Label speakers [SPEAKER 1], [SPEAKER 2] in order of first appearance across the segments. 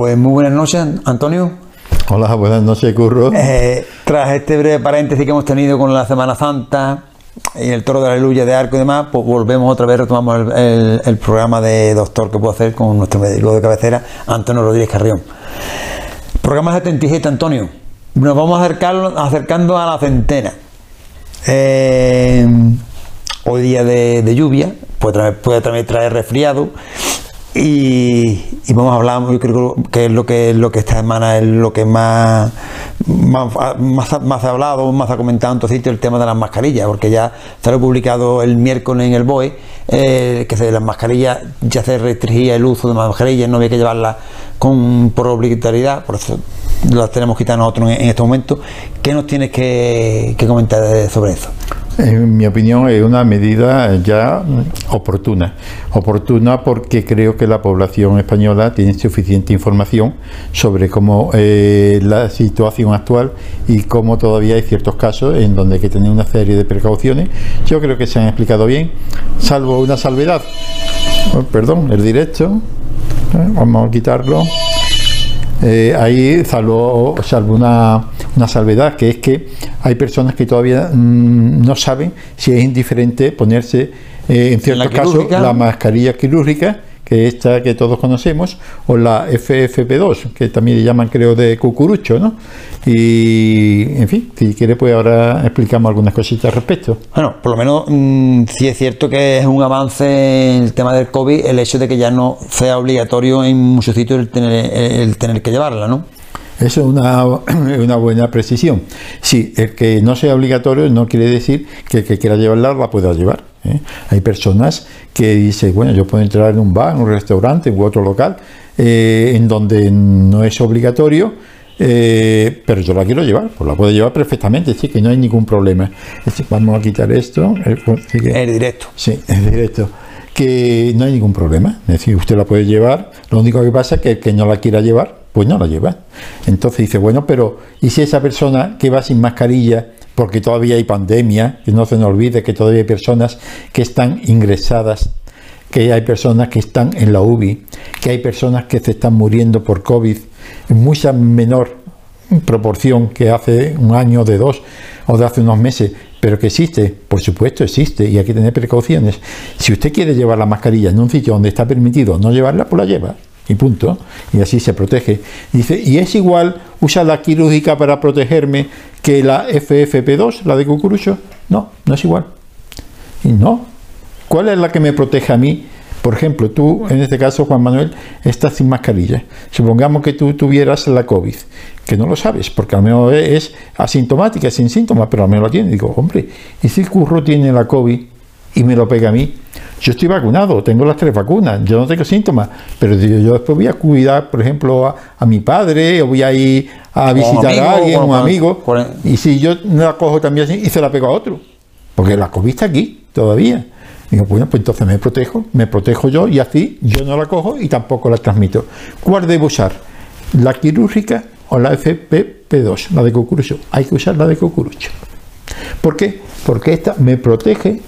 [SPEAKER 1] Pues muy buenas noches, Antonio.
[SPEAKER 2] Hola, buenas noches, Curro.
[SPEAKER 1] Eh, tras este breve paréntesis que hemos tenido con la Semana Santa y el toro de la aleluya de arco y demás, pues volvemos otra vez, retomamos el, programa de doctor que puedo hacer con nuestro médico de cabecera, Antonio Rodríguez Carrión. Programa 77, Antonio. Nos vamos acercando a la centena. Eh, hoy día de, lluvia, puede, puede también traer resfriado y, vamos a hablar, yo creo que es lo que, lo que esta semana es lo que más, más, más, ha hablado, más ha comentado en todo sitio el tema de las mascarillas, porque ya se lo publicado el miércoles en el BOE, eh, que de las mascarillas ya se restringía el uso de mascarillas, no había que llevarlas con, por obligatoriedad, por eso las tenemos quitar nosotros en, en este momento. ¿Qué nos tienes que comentar sobre eso?
[SPEAKER 2] En mi opinión es una medida ya oportuna. Oportuna porque creo que la población española tiene suficiente información sobre cómo eh, la situación actual y cómo todavía hay ciertos casos en donde hay que tener una serie de precauciones. Yo creo que se han explicado bien, salvo una salvedad. Oh, perdón, el directo. Eh, vamos a quitarlo. Eh, ahí salvo, salvo una, una, salvedad, que es que hay personas que todavía mm, no saben si es indiferente ponerse, eh, en ciertos casos, la mascarilla quirúrgica que esta que todos conocemos, o la FFP2, que también le llaman creo de cucurucho, ¿no? Y, en fin, si quiere pues ahora explicamos algunas cositas al respecto.
[SPEAKER 1] Bueno, por lo menos mm, sí es cierto que es un avance en el tema del COVID el hecho de que ya no sea obligatorio en muchos sitios el tener, el tener que llevarla, ¿no?
[SPEAKER 2] Eso es una, una, buena precisión. Sí, el que no sea obligatorio no quiere decir que el que quiera llevarla la pueda llevar. ¿Eh? Hay personas que dicen, bueno, yo puedo entrar en un bar, en un restaurante u otro local eh, en donde no es obligatorio, eh, pero yo la quiero llevar, pues la puedo llevar perfectamente, sí, que no hay ningún problema. vamos a quitar esto.
[SPEAKER 1] Es directo.
[SPEAKER 2] Sí, es directo. Que no hay ningún problema. Es decir, usted la puede llevar, lo único que pasa es que el que no la quiera llevar, pues no la lleva. Entonces dice, bueno, pero ¿y si esa persona que va sin mascarilla, porque todavía hay pandemia, que no se nos olvide que todavía hay personas que están ingresadas, que hay personas que están en la UBI, que hay personas que se están muriendo por COVID en mucha menor proporción que hace un año, de dos o de hace unos meses, pero que existe, por supuesto existe y hay que tener precauciones. Si usted quiere llevar la mascarilla en un sitio donde está permitido no llevarla, pues la lleva y punto. Y así se protege. Dice, ¿y es igual usar la quirúrgica para protegerme que la FFP2, la de cucurucho? No, no es igual. Y no. ¿Cuál es la que me protege a mí? Por ejemplo, tú, en este caso, Juan Manuel, estás sin mascarilla. Supongamos que tú tuvieras la COVID, que no lo sabes, porque al menos es asintomática, sin síntomas, pero al menos la tiene. Digo, hombre, ¿y si el curro tiene la COVID y me lo pega a mí? Yo estoy vacunado, tengo las tres vacunas, yo no tengo síntomas, pero yo, después voy a cuidar, por ejemplo, a, mi padre, o voy a ir a visitar a alguien, un amigo, y si yo la cojo también y se la pego a otro, porque la COVID está aquí todavía. Digo, bueno, pues entonces me protejo, me protejo yo y así yo no la cojo y tampoco la transmito. ¿Cuál debo usar? ¿La quirúrgica o la FPP2, la de cucurucho? Hay que usar la de cucurucho. ¿Por qué? Porque esta me protege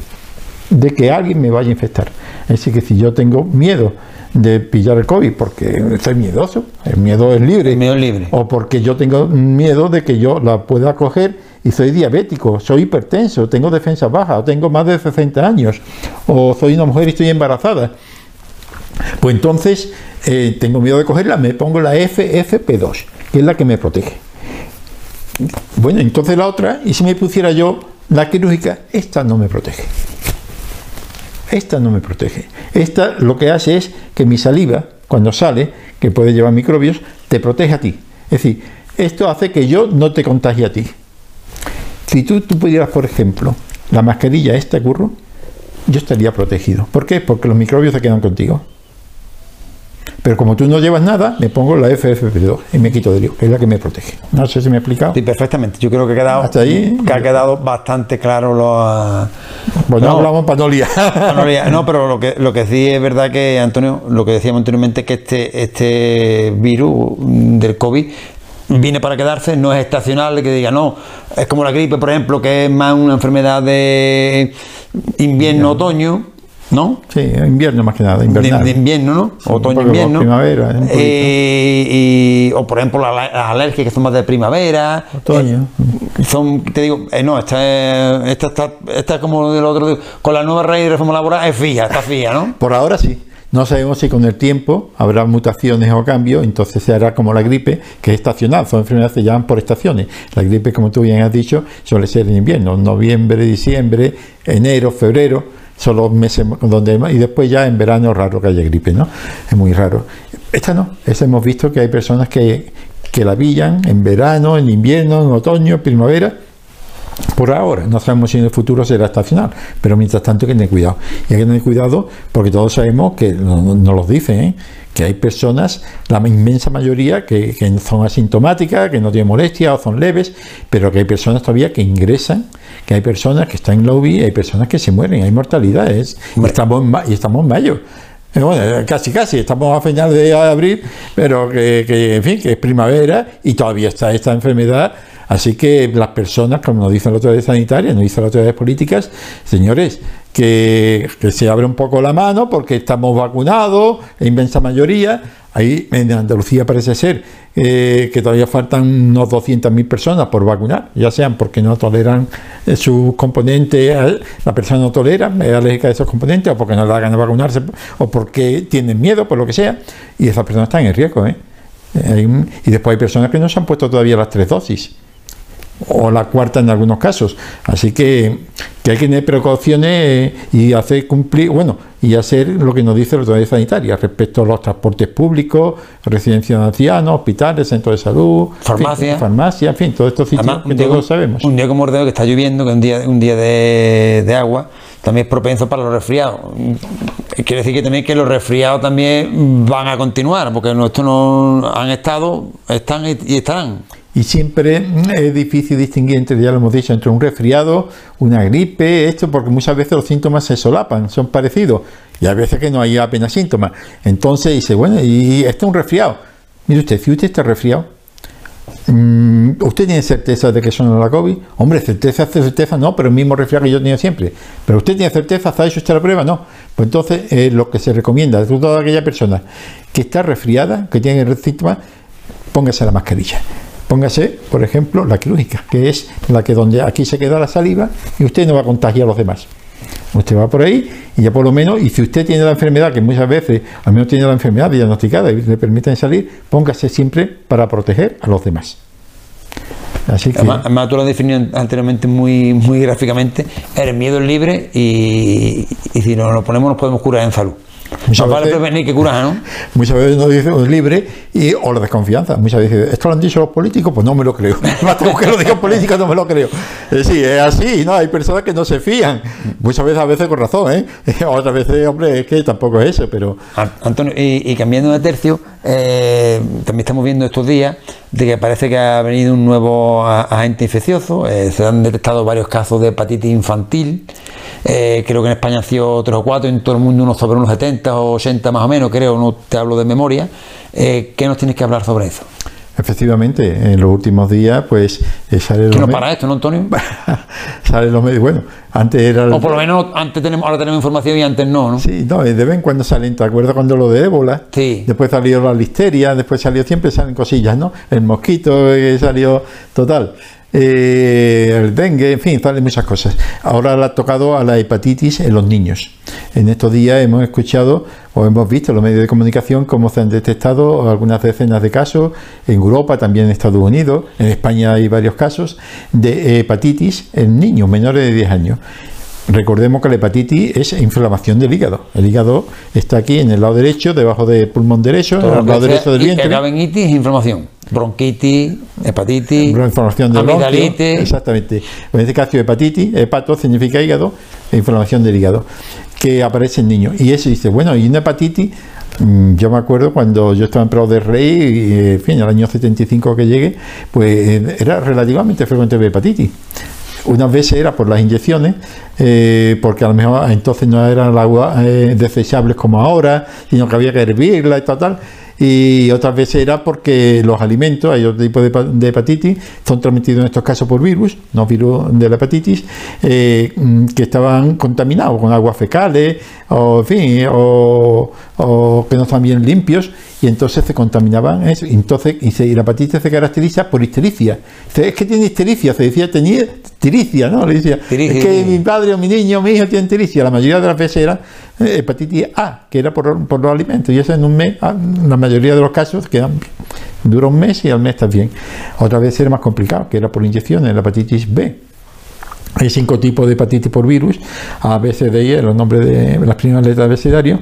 [SPEAKER 2] de que alguien me vaya a infectar. Es decir, que si yo tengo miedo de pillar el COVID porque soy miedoso, el miedo es libre,
[SPEAKER 1] miedo libre.
[SPEAKER 2] o porque yo tengo miedo de que yo la pueda coger y soy diabético, soy hipertenso, tengo defensa baja, o tengo más de 60 años, o soy una mujer y estoy embarazada, pues entonces eh, tengo miedo de cogerla, me pongo la FFP2, que es la que me protege. Bueno, entonces la otra, y si me pusiera yo la quirúrgica, esta no me protege. Esta no me protege. Esta lo que hace es que mi saliva, cuando sale, que puede llevar microbios, te protege a ti. Es decir, esto hace que yo no te contagie a ti. Si tú, tú pudieras, por ejemplo, la mascarilla esta, curro, yo estaría protegido. ¿Por qué? Porque los microbios se quedan contigo. Pero como tú no llevas nada, me pongo la FFP2 y me quito de lío, que es la que me protege. No sé si me he explicado.
[SPEAKER 1] Sí, perfectamente. Yo creo que, ha quedado,
[SPEAKER 2] Hasta ahí,
[SPEAKER 1] que ha quedado bastante claro lo.
[SPEAKER 2] Bueno, no, hablamos para
[SPEAKER 1] no, no, pero lo que, lo que sí es verdad que, Antonio, lo que decíamos anteriormente que este, este virus del COVID viene para quedarse, no es estacional, que diga, no, es como la gripe, por ejemplo, que es más una enfermedad de invierno-otoño ¿no?
[SPEAKER 2] Sí, invierno más que nada, invernal.
[SPEAKER 1] de invierno, ¿no?
[SPEAKER 2] Sí,
[SPEAKER 1] Otoño, invierno.
[SPEAKER 2] primavera.
[SPEAKER 1] Eh, y- o por ejemplo la- las alergias que son más de primavera.
[SPEAKER 2] Otoño.
[SPEAKER 1] Eh, son, te digo, eh, no, esta, es- esta esta es como del otro, con la nueva ley de reforma laboral es fija, está fija, ¿no?
[SPEAKER 2] Por ahora sí. No sabemos si con el tiempo habrá mutaciones o cambios, entonces se hará como la gripe, que es estacional, son enfermedades que se llaman por estaciones. La gripe, como tú bien has dicho, suele ser en invierno, noviembre, diciembre, enero, febrero, son los meses donde y después ya en verano es raro que haya gripe, ¿no? Es muy raro. Esta no, esta hemos visto que hay personas que, que la pillan en verano, en invierno, en otoño, primavera, por ahora, no sabemos si en el futuro será estacional, pero mientras tanto hay que tener cuidado. Y hay que tener cuidado porque todos sabemos que nos no lo dicen, ¿eh? que hay personas, la inmensa mayoría, que, que son asintomáticas, que no tienen molestia o son leves, pero que hay personas todavía que ingresan, que hay personas que están en la UBI, hay personas que se mueren, hay mortalidades. Y estamos en, y estamos en mayo. Eh, Bueno, eh, casi casi, estamos a final de abril, pero que, en fin, que es primavera y todavía está esta enfermedad. Así que las personas, como nos dicen las autoridades sanitarias, nos dicen las autoridades políticas, señores, que, que se abre un poco la mano porque estamos vacunados, la inmensa mayoría. Ahí en Andalucía parece ser eh, que todavía faltan unos 200.000 personas por vacunar, ya sean porque no toleran eh, sus componentes, eh, la persona no tolera, es alérgica a esos componentes, o porque no le de vacunarse, o porque tienen miedo, por lo que sea, y esas personas están en riesgo. ¿eh? Eh, y después hay personas que no se han puesto todavía las tres dosis o la cuarta en algunos casos. Así que, que hay que tener precauciones y hacer cumplir, bueno, y hacer lo que nos dice la autoridad sanitaria respecto a los transportes públicos, residencias de ancianos, hospitales, centros de salud, en fin,
[SPEAKER 1] Farmacia.
[SPEAKER 2] farmacia, en fin, todos estos sitios
[SPEAKER 1] Además,
[SPEAKER 2] que todos sabemos.
[SPEAKER 1] un día como el de hoy, que está lloviendo, que un día, un día de, de agua, también es propenso para los resfriados. Quiere decir que también que los resfriados también van a continuar, porque nuestros no han estado, están y estarán.
[SPEAKER 2] Y siempre mm, es difícil distinguir entre, ya lo hemos dicho, entre un resfriado, una gripe, esto, porque muchas veces los síntomas se solapan, son parecidos. Y hay veces que no hay apenas síntomas. Entonces dice, bueno, y esto es un resfriado. Mire usted, si usted está resfriado, mm, ¿usted tiene certeza de que eso es la COVID? Hombre, certeza, certeza no, pero el mismo resfriado que yo tenía siempre. Pero usted tiene certeza, ¿ha hecho usted la prueba? No. Pues entonces eh, lo que se recomienda a toda aquella persona que está resfriada, que tiene síntomas, póngase la mascarilla. Póngase, por ejemplo, la quirúrgica, que es la que donde aquí se queda la saliva y usted no va a contagiar a los demás. Usted va por ahí y ya por lo menos, y si usted tiene la enfermedad, que muchas veces al menos tiene la enfermedad diagnosticada y le permiten salir, póngase siempre para proteger a los demás. Así que,
[SPEAKER 1] Además, tú lo has definido anteriormente muy, muy gráficamente. El miedo es libre y, y si nos lo ponemos nos podemos curar en salud.
[SPEAKER 2] Muchas veces-
[SPEAKER 1] prevenir que curar, ¿no?
[SPEAKER 2] muchas veces nos dicen "Es libre y o la desconfianza. Muchas veces, ¿esto lo han dicho los políticos? Pues no me lo creo. Más tengo que lo digan políticos, no me lo creo. Es decir, es así, ¿no? Hay personas que no se fían. Muchas veces, a veces con razón, ¿eh? Otras veces, hombre, es que tampoco es eso, pero
[SPEAKER 1] An- Antonio, y, y cambiando de tercio, eh, también estamos viendo estos días de que parece que ha venido un nuevo agente infeccioso. eh, se han detectado varios casos de hepatitis infantil. eh, creo que en España han sido tres o cuatro, en todo el mundo unos sobre unos 70 o 80 más o menos, creo, no te hablo de memoria. Eh, ¿Qué nos tienes que hablar sobre eso?
[SPEAKER 2] Efectivamente, en los últimos días, pues eh, sale
[SPEAKER 1] ¿Qué
[SPEAKER 2] los
[SPEAKER 1] nos
[SPEAKER 2] me-
[SPEAKER 1] para esto, no, Antonio?
[SPEAKER 2] sale los medios. Bueno, antes era. el-
[SPEAKER 1] O por lo menos antes tenemos, ahora tenemos información y antes no, ¿no?
[SPEAKER 2] Sí, no, de vez en cuando salen, ¿te acuerdas cuando lo de ébola?
[SPEAKER 1] Sí.
[SPEAKER 2] Después salió la listeria, después salió, siempre salen cosillas, ¿no? El mosquito eh, salió total. Eh, el dengue, en fin, salen muchas cosas. Ahora le ha tocado a la hepatitis en los niños. En estos días hemos escuchado o hemos visto en los medios de comunicación cómo se han detectado algunas decenas de casos, en Europa, también en Estados Unidos, en España hay varios casos de hepatitis en niños menores de 10 años. Recordemos que la hepatitis es inflamación del hígado. El hígado está aquí en el lado derecho, debajo del pulmón derecho, en el lado derecho del
[SPEAKER 1] y
[SPEAKER 2] vientre.
[SPEAKER 1] es inflamación. Bronquitis, hepatitis,
[SPEAKER 2] inflamación del
[SPEAKER 1] amigdalitis.
[SPEAKER 2] Exactamente. En este caso, hepatitis, hepato significa hígado, e inflamación del hígado, que aparece en niños. Y eso dice, bueno, y una hepatitis, mm, yo me acuerdo cuando yo estaba en Prado de Rey, y, en fin, el año 75 que llegué, pues era relativamente frecuente ver hepatitis. Unas veces era por las inyecciones, eh, porque a lo mejor entonces no eran las aguas eh, desechables como ahora, sino que había que hervirla y tal, tal. Y otras veces era porque los alimentos, hay otro tipo de, hepatitis, son transmitidos en estos casos por virus, no virus de la hepatitis, eh, mm, que estaban contaminados con aguas fecales, o en fin, o, que no estaban bien limpios, y entonces se contaminaban eso. Entonces, y, la hepatitis se caracteriza por histericia. Es que tiene histericia, se decía, tenía tiricia, ¿no? Le decía, es que mi padre o mi niño, mi hijo tiene tiricia. La mayoría de las veces era eh, hepatitis A, que era por, por, los alimentos, y eso en un mes, ah, la mayoría de los casos quedan dura un mes y al mes está bien. Otra vez era más complicado, que era por inyecciones, la hepatitis B. Hay cinco tipos de hepatitis por virus, A, B, C, D, E, los nombres de las primeras letras del abecedario,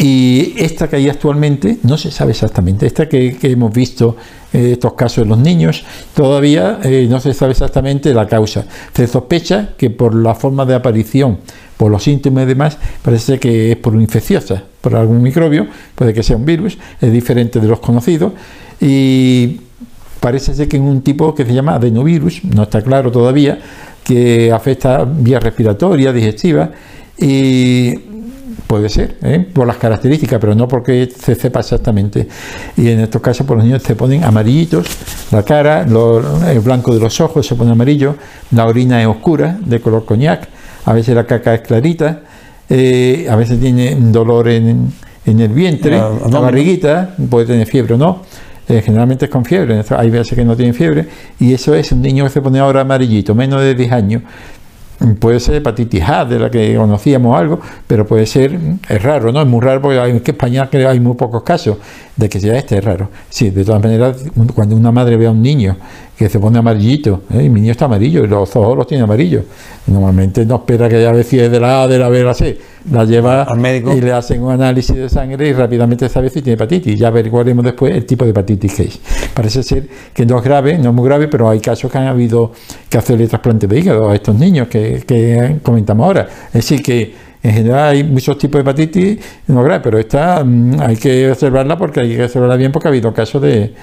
[SPEAKER 2] y esta que hay actualmente no se sabe exactamente. Esta que, hemos visto eh, estos casos de los niños, todavía eh, no se sabe exactamente la causa. Se sospecha que por la forma de aparición, por los síntomas y demás, parece que es por infecciosa, por algún microbio, puede que sea un virus, es diferente de los conocidos. Y parece ser que es un tipo que se llama adenovirus, no está claro todavía, que afecta vía respiratoria, digestiva. Y Puede ser, ¿eh? por las características, pero no porque se sepa exactamente. Y en estos casos, por los niños se ponen amarillitos, la cara, el blanco de los ojos se pone amarillo, la orina es oscura, de color coñac, a veces la caca es clarita, eh, a veces tiene dolor en, el vientre, la, barriguita, puede tener fiebre o no. Eh, generalmente es con fiebre, hay veces que no tiene fiebre, y eso es un niño que se pone ahora amarillito, menos de 10 años, Puede ser hepatitis A, de la que conocíamos algo, pero puede ser, es raro, ¿no? Es muy raro porque en España hay muy pocos casos de que sea este, es raro. Sí, de todas maneras, cuando una madre ve a un niño que se pone amarillito, ¿eh? y mi niño está amarillo, y los ojos los tiene amarillos, normalmente no espera que haya si de la A, de la B, de la C, la lleva al médico y le hacen un análisis de sangre y rápidamente sabe si tiene hepatitis. Ya averiguaremos después el tipo de hepatitis que es. Parece ser que no es grave, no es muy grave, pero hay casos que han habido que hacerle trasplante de hígado a estos niños que, que comentamos ahora. Es decir, que en general hay muchos tipos de hepatitis no grave, pero esta mm, hay que observarla porque hay que observarla bien porque ha habido casos de,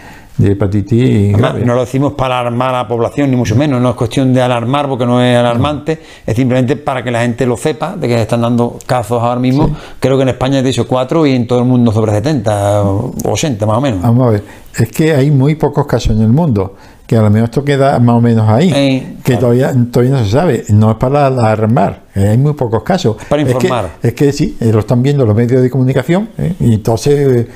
[SPEAKER 2] hepatitis.
[SPEAKER 1] no lo decimos para alarmar a la población, ni mucho menos. No es cuestión de alarmar porque no es alarmante, es simplemente para que la gente lo sepa de que se están dando casos ahora mismo. Creo que en España es de 4 y en todo el mundo sobre 70, 80 más o menos.
[SPEAKER 2] Vamos a ver, es que hay muy pocos casos en el mundo que a lo mejor esto queda más o menos ahí, que todavía, todavía no se sabe, no es para alarmar, eh, hay muy pocos casos.
[SPEAKER 1] Para informar.
[SPEAKER 2] Es que, sí, eh, lo están viendo los medios de comunicación, eh, y entonces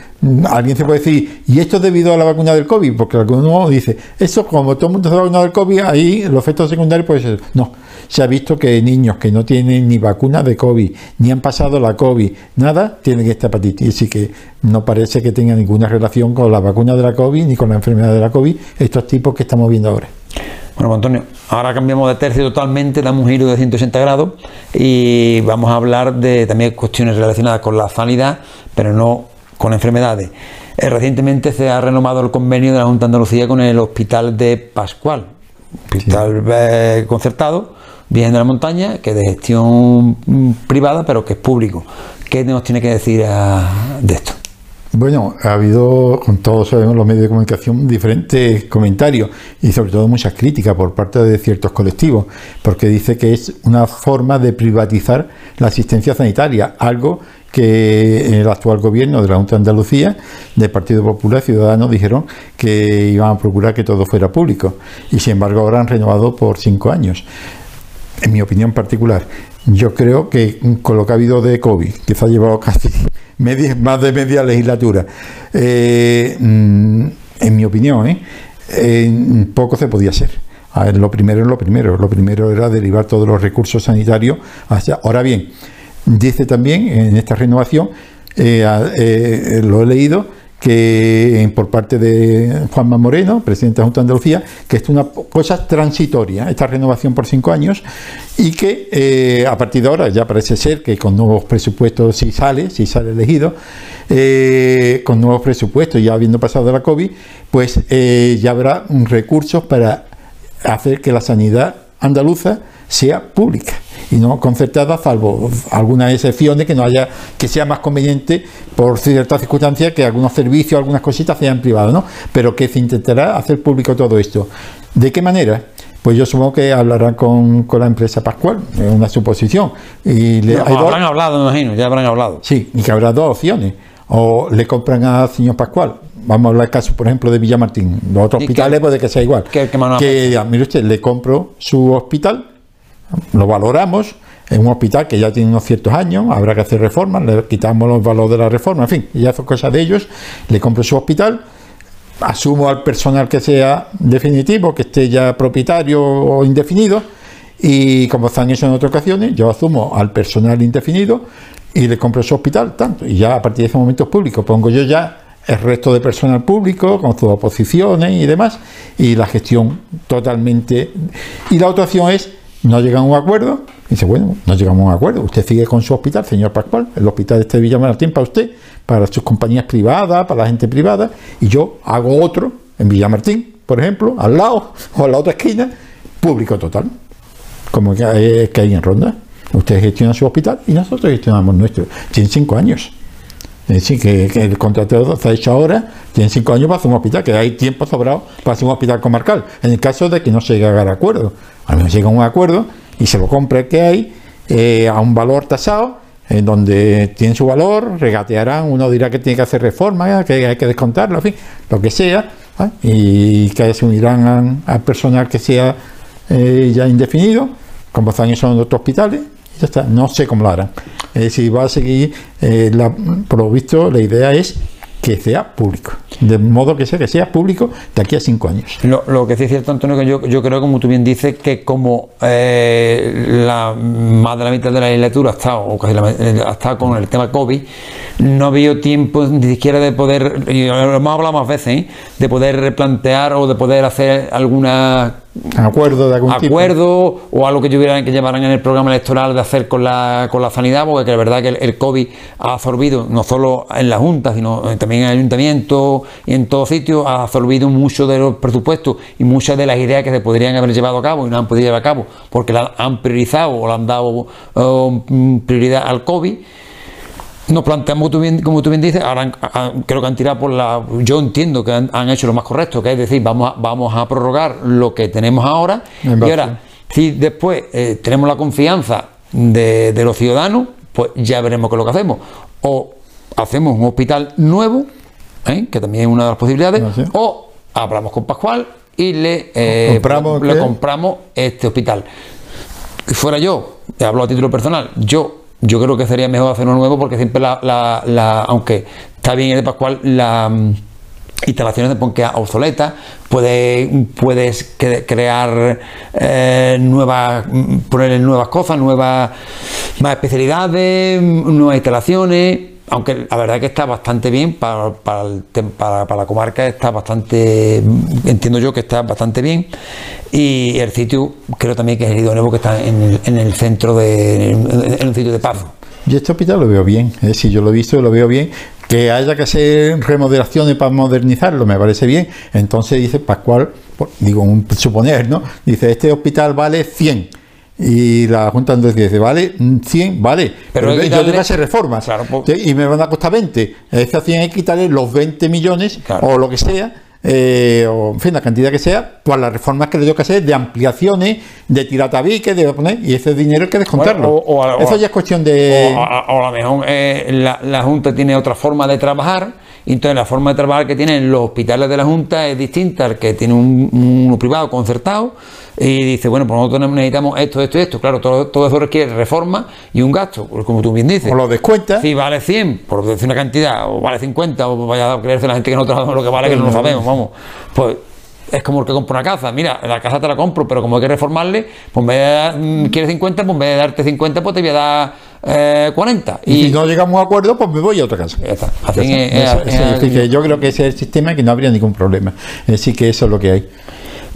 [SPEAKER 2] alguien se puede decir, ¿y esto es debido a la vacuna del COVID? Porque alguno dice, eso como todo el mundo se ha vacunado del COVID, ahí los efectos secundarios pueden ser. No, se ha visto que niños que no tienen ni vacuna de COVID, ni han pasado la COVID, nada, tienen esta hepatitis. Así que no parece que tenga ninguna relación con la vacuna de la COVID ni con la enfermedad de la COVID, estos tipos que estamos viendo ahora.
[SPEAKER 1] Bueno, pues, Antonio, ahora cambiamos de tercio totalmente, damos un giro de 180 grados y vamos a hablar de también cuestiones relacionadas con la sanidad, pero no con enfermedades. Eh, recientemente se ha renomado el convenio de la Junta de Andalucía con el Hospital de Pascual, hospital eh, concertado, bien de la montaña, que es de gestión privada, pero que es público. ¿Qué nos tiene que decir ah, de esto?
[SPEAKER 2] Bueno, ha habido, con todos sabemos los medios de comunicación, diferentes comentarios y sobre todo muchas críticas por parte de ciertos colectivos, porque dice que es una forma de privatizar la asistencia sanitaria, algo que el actual gobierno de la Junta de Andalucía, del Partido Popular Ciudadanos, dijeron que iban a procurar que todo fuera público y sin embargo ahora han renovado por cinco años. En mi opinión particular, yo creo que con lo que ha habido de COVID, que se ha llevado casi más de media legislatura, eh, mm, en mi opinión, ¿eh? poco se podía hacer. lo primero es lo primero. Lo primero era derivar todos los recursos sanitarios hacia. Ahora bien, dice también en esta renovación, eh, lo he leído, que por parte de Juanma Moreno, presidente de la Junta de Andalucía, que es una cosa transitoria, esta renovación por cinco años, y que eh, a partir de ahora ya parece ser que con nuevos presupuestos, si sale, si sale elegido, eh, con nuevos presupuestos, ya habiendo pasado la COVID, pues eh, ya habrá recursos para hacer que la sanidad andaluza sea pública y no concertada, salvo algunas excepciones que no haya que sea más conveniente por ciertas circunstancias que algunos servicios, algunas cositas sean privados, ¿no? Pero que se intentará hacer público todo esto. ¿De qué manera? Pues yo supongo que hablarán con, la empresa Pascual, es una suposición. Y
[SPEAKER 1] le, habrán hablado, me imagino, ya habrán hablado.
[SPEAKER 2] Sí, y que habrá dos opciones o le compran al señor Pascual. Vamos a hablar del caso, por ejemplo, de Villamartín. Los otros
[SPEAKER 1] ¿Y
[SPEAKER 2] hospitales puede que sea igual.
[SPEAKER 1] ¿Qué- qué mano
[SPEAKER 2] que diga, mire usted, le compro su hospital, lo valoramos, es un hospital que ya tiene unos ciertos años, habrá que hacer reformas, le quitamos los valores de la reforma, en fin, ya son cosas de ellos, le compro su hospital, asumo al personal que sea definitivo, que esté ya propietario o indefinido, y como se han en otras ocasiones, yo asumo al personal indefinido y le compro su hospital, tanto, y ya a partir de ese momento es público, pongo yo ya el resto de personal público con sus oposiciones y demás, y la gestión totalmente. Y la otra opción es, no llegan a un acuerdo, dice, bueno, no llegamos a un acuerdo, usted sigue con su hospital, señor Pascual, el hospital este de Villamartín para usted, para sus compañías privadas, para la gente privada, y yo hago otro en Villamartín, por ejemplo, al lado o a la otra esquina, público total, como que hay, que hay en Ronda. Usted gestiona su hospital y nosotros gestionamos nuestro. Tienen cinco años. Es decir, que, el contrato se ha hecho ahora, tienen cinco años para hacer un hospital, que hay tiempo sobrado para hacer un hospital comarcal, en el caso de que no se llegue a llegar a acuerdo. A menos llega un acuerdo y se lo compra el que hay eh, a un valor tasado, en donde tiene su valor, regatearán, uno dirá que tiene que hacer reformas, que hay que descontarlo, en fin, lo que sea, ¿ah? y que se unirán a- al personal que sea eh, ya indefinido, como están en otros hospitales, ya está, no sé cómo lo harán. Decir, va a seguir, eh, la- por lo visto, la idea es que sea público, de modo que sea que sea público de aquí a cinco años.
[SPEAKER 1] Lo, que sí es cierto, Antonio, que yo, yo creo, como tú bien dices, que como eh, la, más de la mitad de la legislatura ha estado, o casi la, eh, ha estado con el tema COVID, no ha habido tiempo ni siquiera de poder, y lo hemos hablado más veces, ¿eh? de poder replantear o de poder hacer alguna
[SPEAKER 2] Acuerdo de algún
[SPEAKER 1] acuerdo o algo que tuvieran que llevaran en el programa electoral de hacer con la, con la sanidad, porque que la verdad que el, COVID ha absorbido, no solo en la Junta, sino también en el Ayuntamiento y en todos sitios, ha absorbido mucho de los presupuestos y muchas de las ideas que se podrían haber llevado a cabo y no han podido llevar a cabo porque la han priorizado o le han dado eh, prioridad al COVID nos planteamos, como tú bien, como tú bien dices, ahora han- creo que han tirado por la. Yo entiendo que han, han hecho lo más correcto, que es decir, vamos a, vamos a prorrogar lo que tenemos ahora.
[SPEAKER 2] En
[SPEAKER 1] Y
[SPEAKER 2] base.
[SPEAKER 1] ahora, si después eh, tenemos la confianza de, de los ciudadanos, pues ya veremos qué es lo que hacemos. O hacemos un hospital nuevo, ¿eh? que también es una de las posibilidades, o hablamos con Pascual y le, eh,
[SPEAKER 2] ¿Compramos
[SPEAKER 1] le compramos este hospital si fuera yo, te hablo a título personal, yo yo creo que sería mejor hacer uno nuevo porque siempre la, la- aunque está bien el de Pascual, la mm, instalaciones de pon que obsoleta, puede, puedes cre- crear eh, nuevas, mm, ponerle nuevas cosas, nuevas más especialidades, mm, nuevas instalaciones, aunque la verdad que está bastante bien para, para, la comarca, está bastante, entiendo yo que está bastante bien. Y el sitio creo también que es el idóneo porque está en el, en el centro de, en, un sitio de paz.
[SPEAKER 2] Yo este hospital lo veo bien, es decir, yo lo he visto y lo veo bien. Que haya que hacer remodelaciones para modernizarlo, me parece bien. Entonces dice Pascual, digo, un suponer, ¿no? Dice, este hospital vale 100. Y la Junta entonces dice, vale mm, 100, vale.
[SPEAKER 1] Pero
[SPEAKER 2] yo tengo que hacer reformas.
[SPEAKER 1] Claro, pues-
[SPEAKER 2] y me van a costar 20. Esas 100 hay que quitarle los 20 millones
[SPEAKER 1] Claro.
[SPEAKER 2] o lo que sea. eh, o en fin, la cantidad que sea, pues las reformas que le tengo que hacer de ampliaciones, de tirar tabiques, de poner, y ese dinero hay que descontarlo.
[SPEAKER 1] Bueno, o- o a- o
[SPEAKER 2] Eso
[SPEAKER 1] a-
[SPEAKER 2] ya es cuestión de.
[SPEAKER 1] O a, a lo mejor eh, la, la Junta tiene otra forma de trabajar, y entonces la forma de trabajar que tienen los hospitales de la Junta es distinta al que tiene un, uno privado concertado, y dice, bueno, pues nosotros necesitamos esto, esto y esto. Claro, todo, todo eso requiere reforma y un gasto, pues como tú bien dices.
[SPEAKER 2] o lo descuenta.
[SPEAKER 1] Si vale 100, por decir una cantidad, o vale 50, o vaya a creerse la gente que no sabemos lo que vale, que no lo sabemos, vamos. Pues es como el que compra una casa. Mira, la casa te la compro, pero como hay que reformarle, pues en vez de dar, mm, quieres 50, pues en vez de darte 50, pues te voy a dar eh, 40.
[SPEAKER 2] Y, si no llegamos a acuerdo, pues me voy a otra casa.
[SPEAKER 1] Está. Así es- es- es-
[SPEAKER 2] yo creo que ese es el sistema y que no habría ningún problema. Decir, que eso es lo que hay.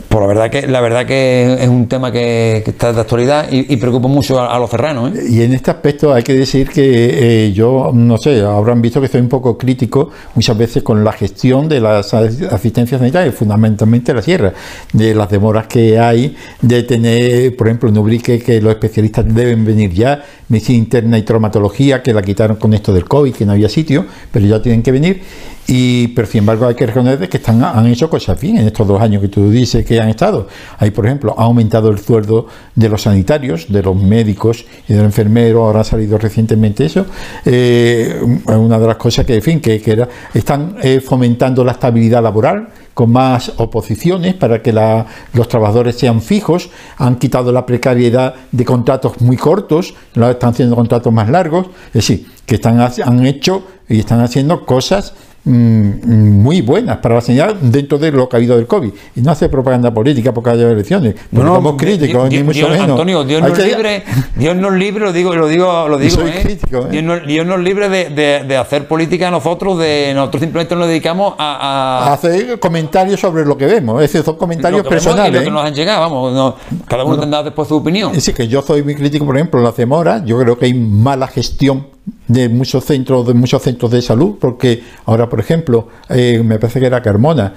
[SPEAKER 1] Pues la verdad que la verdad que es un tema que, que está de actualidad y, preocupa mucho a, los serranos. ¿eh?
[SPEAKER 2] Y en este aspecto hay que decir que eh, yo, no sé, habrán visto que soy un poco crítico muchas veces con la gestión de las as- asistencias sanitarias, fundamentalmente la sierra, de las demoras que hay, de tener, por ejemplo, en Ubrique, que los especialistas deben venir ya, medicina interna y traumatología, que la quitaron con esto del COVID, que no había sitio, pero ya tienen que venir. Y, pero sin embargo hay que reconocer que están, han hecho cosas bien en estos dos años que tú dices meses que han estado. Hay, por ejemplo, ha aumentado el sueldo de los sanitarios, de los médicos y de los enfermeros, ahora ha salido recientemente eso. Eh, una de las cosas que, en fin, que, era, están eh, fomentando la estabilidad laboral con más oposiciones para que los trabajadores sean fijos, han quitado la precariedad de contratos muy cortos, están haciendo contratos más largos, es decir, que están, han hecho y están haciendo cosas muy buenas para la señal dentro de lo que ha habido del COVID. Y no hace propaganda política porque haya elecciones.
[SPEAKER 1] No, no somos críticos, ni mucho menos. Antonio, Dios nos, libre, Dios nos libre, lo digo, lo digo, lo digo. ¿eh? Crítico, ¿eh? Dios, nos, Dios, nos, libre de, de, de, hacer política nosotros, de nosotros simplemente nos dedicamos a,
[SPEAKER 2] a... hacer comentarios sobre lo que vemos. Es decir, son comentarios personales.
[SPEAKER 1] lo que nos han llegado, vamos, cada uno tendrá después su opinión.
[SPEAKER 2] Decir, que yo soy muy crítico, por ejemplo, en la Zemora, yo creo que hay mala gestión de muchos centros de muchos centros de salud porque ahora por ejemplo eh, me parece que era Carmona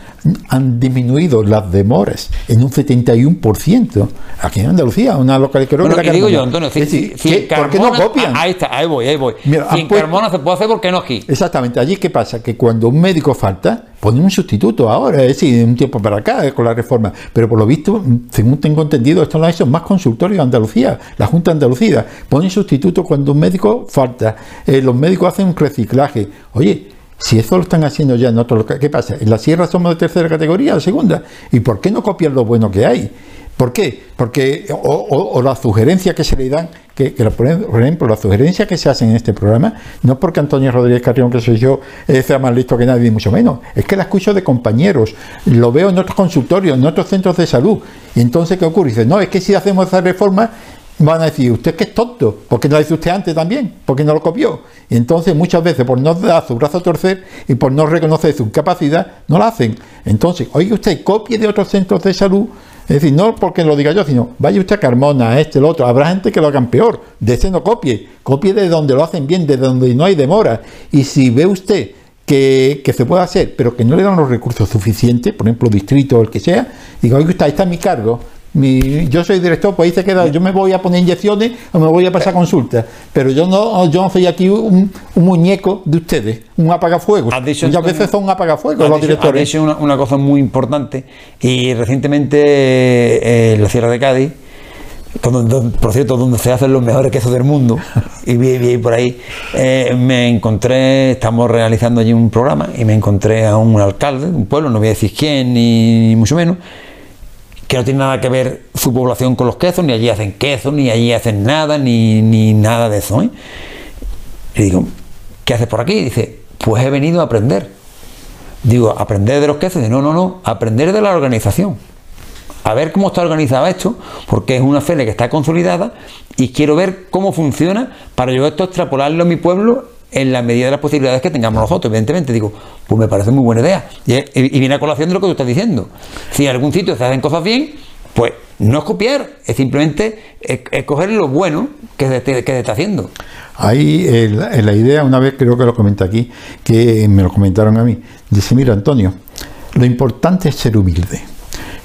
[SPEAKER 2] han disminuido las demoras en un 71% aquí en Andalucía una localidad creo
[SPEAKER 1] que era digo yo Antonio si, ¿por qué no copian? ahí está ahí voy ahí voy si en Carmona se puede hacer ¿por qué no aquí?
[SPEAKER 2] exactamente allí qué pasa que cuando un médico falta ponen un sustituto ahora, es decir, un tiempo para acá con la reforma. Pero por lo visto, según tengo entendido, esto lo ha hecho más consultorio de Andalucía, la Junta de Andalucía. Ponen sustituto cuando un médico falta. Eh, los médicos hacen un reciclaje. Oye, si eso lo están haciendo ya en otros ¿qué pasa? ¿En la sierra somos de tercera categoría o segunda? ¿Y por qué no copiar lo bueno que hay? ¿Por qué? Porque, o, la sugerencia que se le dan, que, por ejemplo, la sugerencia que se hace en este programa, no porque Antonio Rodríguez Carrión, que soy yo, eh, sea más listo que nadie, mucho menos, es que la escucho de compañeros, lo veo en otros consultorios, en otros centros de salud, y entonces, ¿qué ocurre? Dice, no, es que si hacemos esa reforma, van a decir, usted que es tonto, ¿por qué no lo hizo usted antes también? ¿Por qué no lo copió? Y entonces muchas veces por no dar su brazo a torcer y por no reconocer su capacidad, no lo hacen. Entonces, oiga usted, copie de otros centros de salud es decir, no porque lo diga yo, sino vaya usted a Carmona, a este, el otro. Habrá gente que lo hagan peor. De ese no copie. Copie de donde lo hacen bien, de donde no hay demora. Y si ve usted que, se puede hacer, pero que no le dan los recursos suficientes, por ejemplo, distrito o el que sea, diga, oye, usted, ahí está mi cargo, yo soy director, pues ahí se queda, yo me voy a poner inyecciones o me voy a pasar consultas, pero yo no, yo no soy aquí un, muñeco de ustedes, un apagafuegos. Muchas veces son apagafuegos los directores.
[SPEAKER 1] Has dicho una, una, cosa muy importante y recientemente eh, en la Sierra de Cádiz, por cierto, donde se hacen los mejores quesos del mundo, y vi, por ahí, eh, me encontré, estamos realizando allí un programa y me encontré a un alcalde, un pueblo, no voy a decir quién ni mucho menos, que no tiene nada que ver su población con los quesos, ni allí hacen quesos, ni allí hacen nada, ni, ni nada de eso. ¿eh? Y digo, ¿qué haces por aquí? dice, pues he venido a aprender. Digo, ¿aprender de los quesos? Dice, no, no, no, aprender de la organización. A ver cómo está organizado esto, porque es una feria que está consolidada y quiero ver cómo funciona para yo esto extrapolarlo a mi pueblo en la medida de las posibilidades que tengamos nosotros, evidentemente. Digo, pues me parece muy buena idea. Y, viene a colación de lo que tú estás diciendo. Si en algún sitio se hacen cosas bien, pues no es copiar, es simplemente escoger lo bueno que se, que se está haciendo.
[SPEAKER 2] Ahí la idea, una vez creo que lo comenté aquí, que me lo comentaron a mí, dice, mira Antonio, lo importante es ser humilde,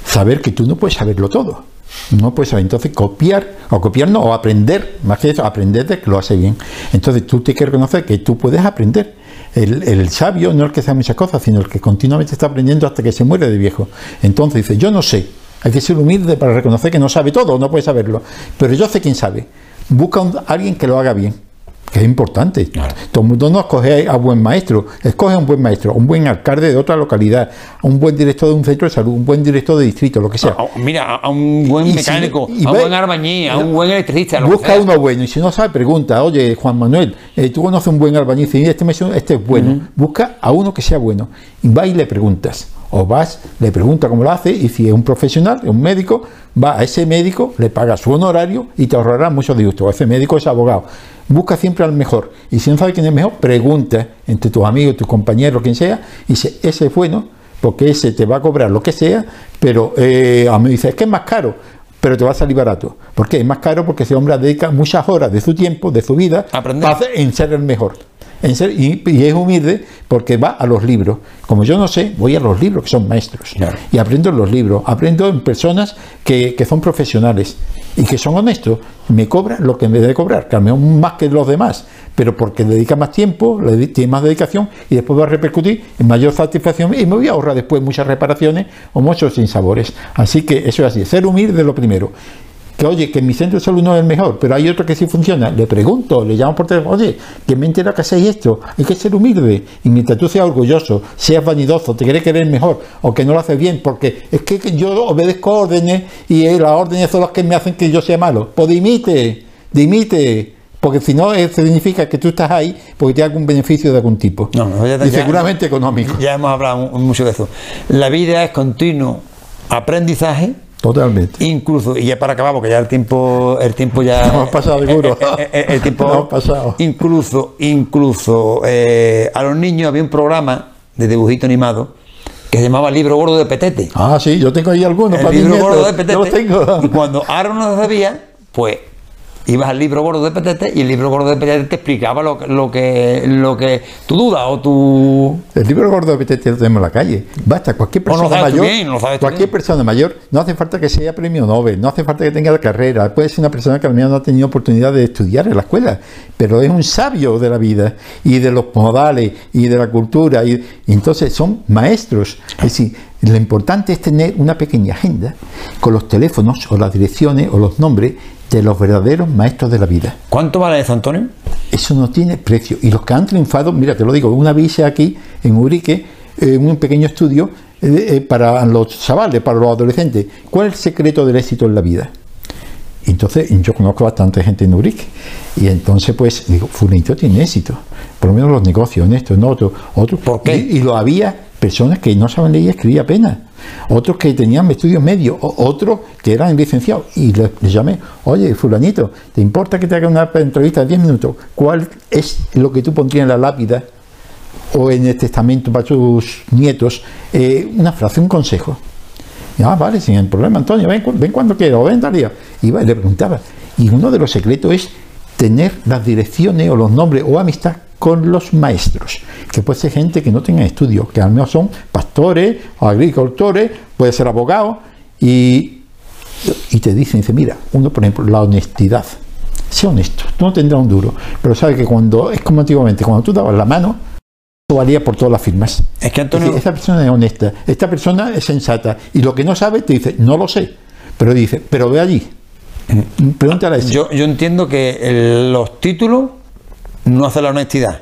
[SPEAKER 2] saber que tú no puedes saberlo todo no saber. Entonces, copiar, o copiar no, o aprender, más que eso, aprender de que lo hace bien. Entonces, tú tienes que reconocer que tú puedes aprender. El, sabio no es el que sabe muchas cosas, sino el que continuamente está aprendiendo hasta que se muere de viejo. Entonces dice, yo no sé. Hay que ser humilde para reconocer que no sabe todo, no puede saberlo. Pero yo sé quién sabe. Busca a alguien que lo haga bien que es importante. Todo el mundo no escoge a buen maestro, escoge a un buen maestro, a un buen alcalde de otra localidad, a un buen director de un centro de salud, un buen director de distrito, lo que sea.
[SPEAKER 1] mira, a un buen mecánico, a un buen albañil, a un buen electricista.
[SPEAKER 2] busca uno bueno y si no sabe, pregunta, oye, Juan Manuel, eh, tú conoces un buen albañil, este, este es bueno. Busca a uno que sea bueno y va y le preguntas o vas, le pregunta cómo lo hace y si es un profesional, un médico, va a ese médico, le paga su honorario y te ahorrará mucho disgusto. Ese médico es abogado. Busca siempre al mejor. Y si no sabe quién es mejor, pregunta entre tus amigos, tus compañeros, quien sea, y dice, ese es bueno, porque ese te va a cobrar lo que sea, pero eh, a mí dice, es que es más caro pero te va a salir barato. ¿Por qué? Es más caro porque ese hombre dedica muchas horas de su tiempo, de su vida, Aprender. en ser el mejor y, es humilde porque va a los libros. Como yo no sé, voy a los libros, que son maestros. Y aprendo en los libros, aprendo en personas que, son profesionales y que son honestos. Me cobran lo que me debe cobrar, que más que los demás, pero porque le dedica más tiempo, le tiene más dedicación y después va a repercutir en mayor satisfacción y me voy a ahorrar después muchas reparaciones o muchos sinsabores. Así que eso es así, ser humilde lo primero que oye, que mi centro de salud no es el mejor, pero hay otro que sí funciona. Le pregunto, le llamo por teléfono, oye, que me entera que hacéis esto. Hay que ser humilde. Y mientras tú seas orgulloso, seas vanidoso, te crees que eres mejor o que no lo haces bien, porque es que yo obedezco órdenes y eh, las órdenes son las que me hacen que yo sea malo. Pues dimite, dimite. Porque si no, significa que tú estás ahí porque tienes algún beneficio de algún tipo. y seguramente económico.
[SPEAKER 1] Ya hemos hablado mucho de eso. La vida es continuo aprendizaje
[SPEAKER 2] Totalmente.
[SPEAKER 1] Incluso, y ya para acabar, porque ya el tiempo, el tiempo ya.
[SPEAKER 2] Hemos pasado seguro.
[SPEAKER 1] El, el, el, tiempo.
[SPEAKER 2] pasado.
[SPEAKER 1] Incluso, incluso eh, a los niños había un programa de dibujito animado que se llamaba Libro Gordo de Petete.
[SPEAKER 2] Ah, sí, yo tengo ahí algunos.
[SPEAKER 1] El libro gordo de Petete. tengo. Y cuando Aaron no sabía, pues ibas al libro gordo de Petete y el libro gordo de Petete te explicaba lo, lo que lo que tu duda o tu
[SPEAKER 2] el libro gordo de Petete lo tenemos en la calle. Basta cualquier persona mayor cualquier persona mayor no hace falta que sea premio Nobel no hace falta que tenga la carrera. Puede ser una persona que al menos no ha tenido oportunidad de estudiar en la escuela pero es un sabio de la vida y de los modales y de la cultura y, y entonces son maestros. Es decir lo importante es tener una pequeña agenda con los teléfonos o las direcciones o los nombres de los verdaderos maestros de la vida.
[SPEAKER 1] ¿Cuánto vale eso, Antonio?
[SPEAKER 2] Eso no tiene precio. Y los que han triunfado, mira, te lo digo, una vez aquí en Urique, en un pequeño estudio eh, eh, para los chavales, para los adolescentes, ¿cuál es el secreto del éxito en la vida? Entonces, yo conozco bastante gente en Urique. Y entonces, pues, digo, Fulanito tiene éxito. Por lo menos los negocios honestos, no otros. Otro,
[SPEAKER 1] ¿Por qué?
[SPEAKER 2] Y, y, lo había personas que no saben leer y escribir apenas otros que tenían estudios medios, otros que eran licenciados. Y les, llamé, oye, fulanito, ¿te importa que te haga una entrevista de 10 minutos? ¿Cuál es lo que tú pondrías en la lápida o en el testamento para tus nietos? Eh, una frase, un consejo. ah, vale, sin problema, Antonio, ven, ven cuando quieras, o ven tal día. Y le preguntaba. Y uno de los secretos es tener las direcciones o los nombres o amistad con los maestros, que puede ser gente que no tenga estudios, que al menos son pastores agricultores, puede ser abogado, y, y te dicen, dice, mira, uno por ejemplo, la honestidad, sea honesto, tú no tendrás un duro, pero sabe que cuando, es como antiguamente, cuando tú dabas la mano, eso valía por todas las firmas.
[SPEAKER 1] Es que Antonio...
[SPEAKER 2] esta persona es honesta, esta persona es sensata, y lo que no sabe te dice, no lo sé, pero dice, pero ve allí. Pregúntale a ese.
[SPEAKER 1] Yo, yo entiendo que el, los títulos no hace la honestidad.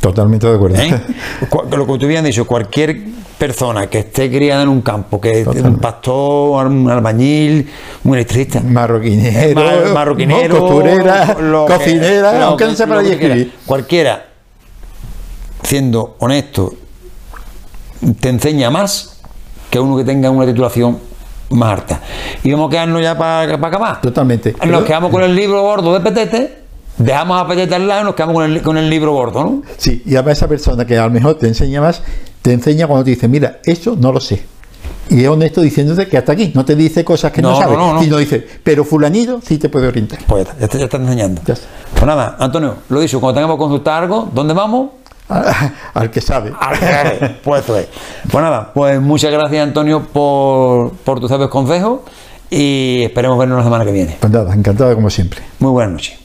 [SPEAKER 2] Totalmente de acuerdo.
[SPEAKER 1] ¿Eh? Lo que tú habías dicho, cualquier persona que esté criada en un campo, que es un pastor, un albañil, un electricista,
[SPEAKER 2] marroquinero,
[SPEAKER 1] mar, marroquinero
[SPEAKER 2] costurera, cocinera, que, aunque no sepa escribir.
[SPEAKER 1] Cualquiera, siendo honesto, te enseña más que uno que tenga una titulación más harta. Y vamos a quedarnos ya para, para acabar.
[SPEAKER 2] Totalmente.
[SPEAKER 1] Nos quedamos con el libro gordo de Petete dejamos a Petete al lado y nos quedamos con el, con el libro gordo, ¿no?
[SPEAKER 2] Sí, y además esa persona que a lo mejor te enseña más, te enseña cuando te dice, mira, eso no lo sé. Y es honesto diciéndote que hasta aquí, no te dice cosas que no, no sabes, no, no, sino dice, pero fulanito sí te puede orientar.
[SPEAKER 1] Pues ya, ya, ya está enseñando. Ya está. Pues nada, Antonio, lo dicho, cuando tengamos que consultar algo, ¿dónde vamos?
[SPEAKER 2] al que sabe.
[SPEAKER 1] Al que sabe. Pues, pues, pues nada, pues muchas gracias Antonio por, por tus sabios consejos y esperemos vernos la semana que viene.
[SPEAKER 2] Pues nada, encantado como siempre.
[SPEAKER 1] Muy buenas noches.